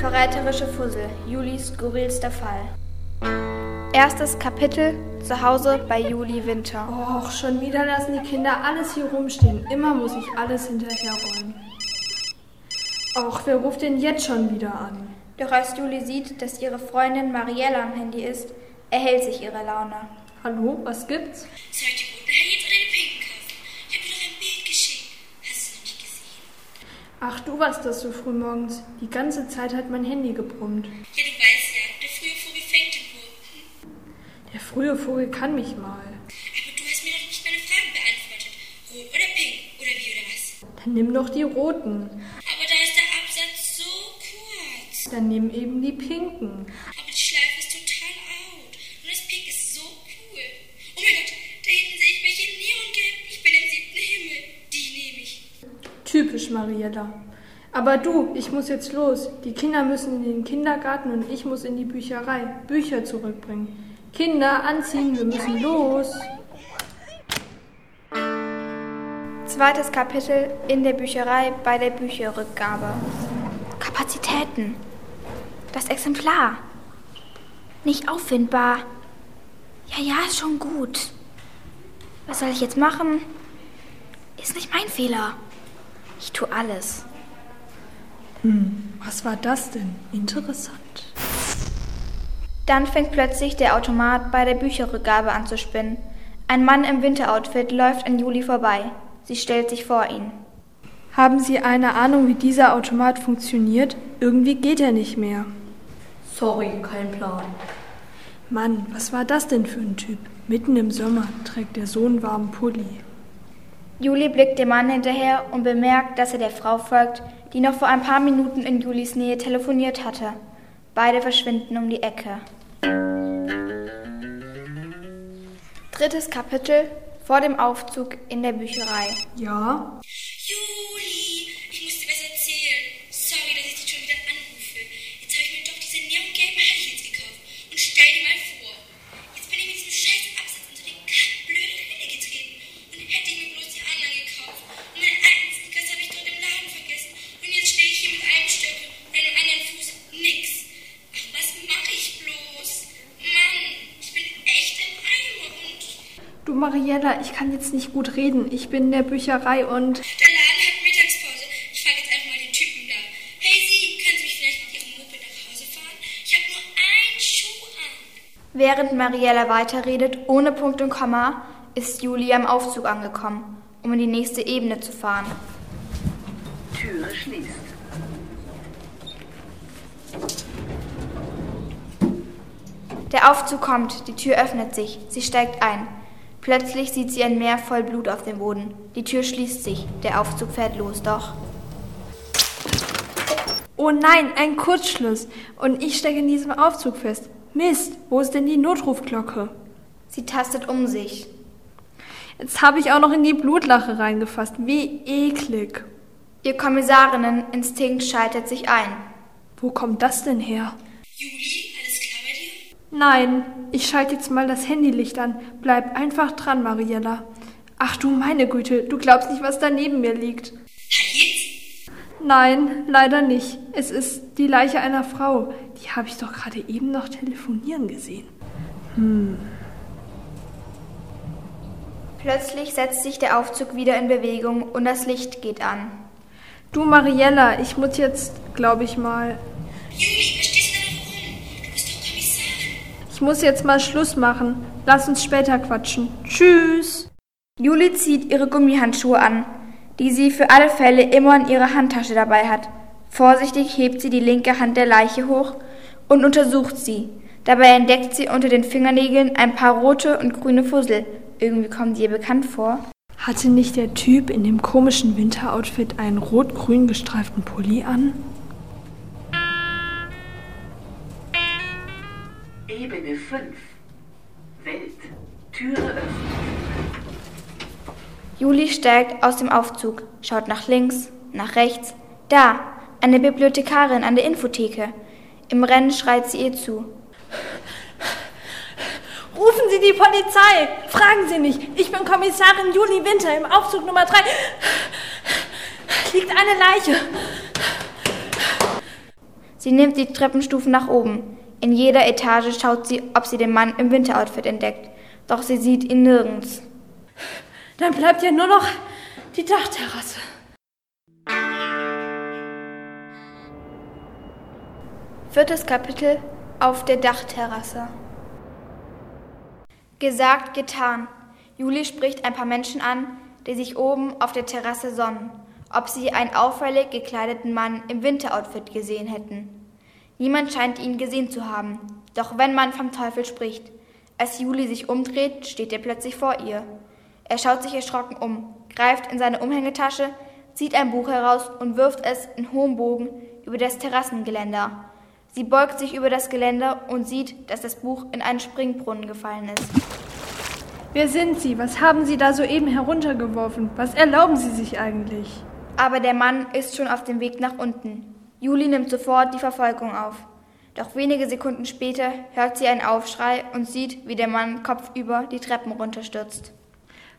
Verräterische Fussel, Julis skurrilster Fall. Erstes Kapitel zu Hause bei Juli Winter. Och, schon wieder lassen die Kinder alles hier rumstehen. Immer muss ich alles hinterherräumen. Och, wer ruft denn jetzt schon wieder an? Doch als Juli sieht, dass ihre Freundin Mariella am Handy ist, erhält sich ihre Laune. Hallo, was gibt's? Soll ich dir nachher jetzt oder den Pinken kaufen? Ich hab dir doch ein Bild geschickt. Hast du noch nicht gesehen? Ach, du warst das so früh morgens. Die ganze Zeit hat mein Handy gebrummt. Ja, du weißt ja, der frühe Vogel fängt den Wurm. Der frühe Vogel kann mich mal. Aber du hast mir doch nicht meine Fragen beantwortet. Rot oder pink? Oder wie oder was? Dann nimm doch die roten. Aber da ist der Absatz so kurz. Dann nimm eben die pinken. Aber die Schleife ist total out. Und das Pink ist so cool. Oh mein Gott, da hinten sehe ich welche Neongelb. Ich bin im siebten Himmel. Die nehme ich. Mariella. Aber du, ich muss jetzt los. Die Kinder müssen in den Kindergarten und ich muss in die Bücherei Bücher zurückbringen. Kinder, anziehen, wir müssen los. Zweites Kapitel in der Bücherei bei der Bücherrückgabe. Kapazitäten. Das Exemplar. Nicht auffindbar. Ja, ja, ist schon gut. Was soll ich jetzt machen? Ist nicht mein Fehler. Ich tue alles. Was war das denn? Interessant. Dann fängt plötzlich der Automat bei der Bücherrückgabe an zu spinnen. Ein Mann im Winteroutfit läuft an Juli vorbei. Sie stellt sich vor ihn. Haben Sie eine Ahnung, wie dieser Automat funktioniert? Irgendwie geht er nicht mehr. Sorry, kein Plan. Mann, was war das denn für ein Typ? Mitten im Sommer trägt er so einen warmen Pulli. Juli blickt dem Mann hinterher und bemerkt, dass er der Frau folgt, die noch vor ein paar Minuten in Julis Nähe telefoniert hatte. Beide verschwinden um die Ecke. Drittes Kapitel vor dem Aufzug in der Bücherei. Ja? Juli, ich muss dir was erzählen. Sorry, dass ich dich schon wieder anrufe. Jetzt habe ich mir doch diese neongelben Hallchens gekauft. Und stell dir mal vor, jetzt bin ich mit diesem scheiß Absatz unter den kackblöden Hülle getreten. Und hätte ich mir bloß die anderen gekauft. Und meine alten Sneakers habe ich dort im Laden vergessen. Und jetzt stehe ich hier mit einem Stöckel und einem anderen Fuß. Nix. Ach, was mache ich bloß? Mann, ich bin echt im Eimer und... Du Mariella, ich kann jetzt nicht gut reden. Ich bin in der Bücherei und. Der Laden hat Mittagspause. Ich frage jetzt einfach mal den Typen da. Hey Sie, können Sie mich vielleicht mit Ihrem Moped nach Hause fahren? Ich habe nur einen Schuh an. Während Mariella weiterredet, ohne Punkt und Komma, ist Juli am Aufzug angekommen, um in die nächste Ebene zu fahren. Türe schließt. Der Aufzug kommt, die Tür öffnet sich, sie steigt ein. Plötzlich sieht sie ein Meer voll Blut auf dem Boden. Die Tür schließt sich, der Aufzug fährt los, doch. Oh nein, ein Kurzschluss. Und ich stecke in diesem Aufzug fest. Mist, wo ist denn die Notrufglocke? Sie tastet um sich. Jetzt habe ich auch noch in die Blutlache reingefasst. Wie eklig. Ihr Kommissarinneninstinkt schaltet sich ein. Wo kommt das denn her? Juli, alles klar bei dir? Nein, ich schalte jetzt mal das Handylicht an. Bleib einfach dran, Mariella. Ach du meine Güte, du glaubst nicht, was da neben mir liegt. Nein, leider nicht. Es ist die Leiche einer Frau. Die habe ich doch gerade eben noch telefonieren gesehen. Plötzlich setzt sich der Aufzug wieder in Bewegung und das Licht geht an. Du, Mariella, ich muss jetzt, glaube ich mal. Juli, Ich muss jetzt mal Schluss machen. Lass uns später quatschen. Tschüss. Juli zieht ihre Gummihandschuhe an, die sie für alle Fälle immer in ihrer Handtasche dabei hat. Vorsichtig hebt sie die linke Hand der Leiche hoch und untersucht sie. Dabei entdeckt sie unter den Fingernägeln ein paar rote und grüne Fussel. Irgendwie kommen die ihr bekannt vor. Hatte nicht der Typ in dem komischen Winteroutfit einen rot-grün gestreiften Pulli an? 5. Welt. Türe öffnen. Juli steigt aus dem Aufzug, schaut nach links, nach rechts. Da, eine Bibliothekarin an der Infotheke. Im Rennen schreit sie ihr zu. Rufen Sie die Polizei! Fragen Sie nicht! Ich bin Kommissarin Juli Winter im Aufzug Nummer 3. Liegt eine Leiche. Sie nimmt die Treppenstufen nach oben. In jeder Etage schaut sie, ob sie den Mann im Winteroutfit entdeckt. Doch sie sieht ihn nirgends. Dann bleibt ja nur noch die Dachterrasse. Viertes Kapitel auf der Dachterrasse. Gesagt, getan. Juli spricht ein paar Menschen an, die sich oben auf der Terrasse sonnen, ob sie einen auffällig gekleideten Mann im Winteroutfit gesehen hätten. Niemand scheint ihn gesehen zu haben, doch wenn man vom Teufel spricht. Als Juli sich umdreht, steht er plötzlich vor ihr. Er schaut sich erschrocken um, greift in seine Umhängetasche, zieht ein Buch heraus und wirft es in hohem Bogen über das Terrassengeländer. Sie beugt sich über das Geländer und sieht, dass das Buch in einen Springbrunnen gefallen ist. Wer sind Sie? Was haben Sie da soeben heruntergeworfen? Was erlauben Sie sich eigentlich? Aber der Mann ist schon auf dem Weg nach unten. Juli nimmt sofort die Verfolgung auf. Doch wenige Sekunden später hört sie einen Aufschrei und sieht, wie der Mann kopfüber die Treppen runterstürzt.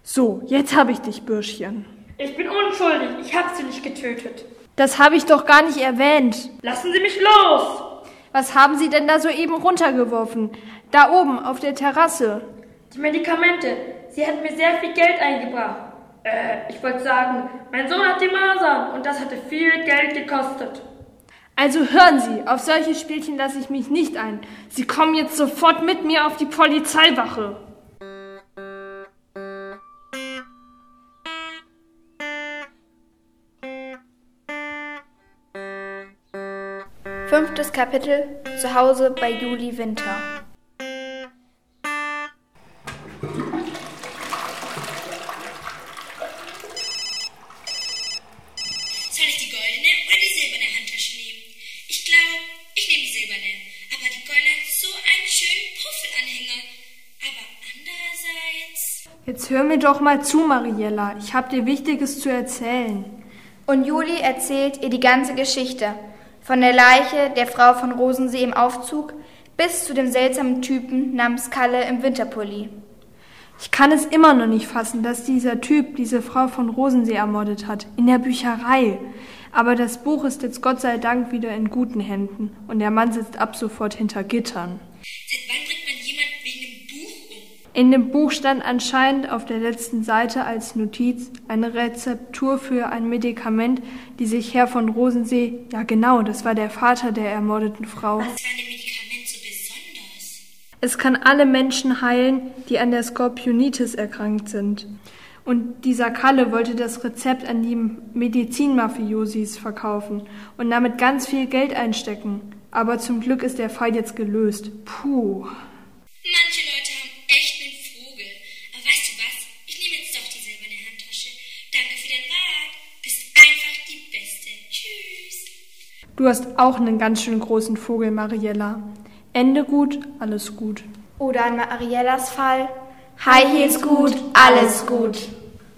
So, jetzt habe ich dich, Bürschchen. Ich bin unschuldig. Ich habe sie nicht getötet. Das habe ich doch gar nicht erwähnt. Lassen Sie mich los! Was haben Sie denn da soeben runtergeworfen? Da oben auf der Terrasse. Die Medikamente. Sie hat mir sehr viel Geld eingebracht. Äh, ich wollte sagen, mein Sohn hat die Masern und das hatte viel Geld gekostet. Also hören Sie, auf solche Spielchen lasse ich mich nicht ein. Sie kommen jetzt sofort mit mir auf die Polizeiwache. Fünftes Kapitel Zu Hause bei Juli Winter. Soll ich die goldene oder die silberne Handtasche nehmen? Ich glaube, ich nehme die silberne. Aber die goldene hat so einen schönen Puffelanhänger. Aber andererseits. Jetzt hör mir doch mal zu, Mariella. Ich habe dir Wichtiges zu erzählen. Und Juli erzählt ihr die ganze Geschichte. Von der Leiche der Frau von Rosensee im Aufzug bis zu dem seltsamen Typen namens Kalle im Winterpulli. Ich kann es immer noch nicht fassen, dass dieser Typ diese Frau von Rosensee ermordet hat. In der Bücherei. Aber das Buch ist jetzt Gott sei Dank wieder in guten Händen. Und der Mann sitzt ab sofort hinter Gittern. Seit wann bringt man jemand wegen einem Buch um? In dem Buch stand anscheinend auf der letzten Seite als Notiz eine Rezeptur für ein Medikament, die sich Herr von Rosensee, ja genau, das war der Vater der ermordeten Frau. Was an dem Medikament so besonders? Es kann alle Menschen heilen, die an der Skorpionitis erkrankt sind. Und dieser Kalle wollte das Rezept an die Medizinmafiosis verkaufen und damit ganz viel Geld einstecken. Aber zum Glück ist der Fall jetzt gelöst. Puh. Manche Leute haben echt einen Vogel. Aber weißt du was? Ich nehme jetzt doch die silberne Handtasche. Danke für deinen Rat. Bist einfach die Beste. Tschüss. Du hast auch einen ganz schön großen Vogel, Mariella. Ende gut, alles gut. Oder an Mariellas Fall. High Heels gut, alles gut.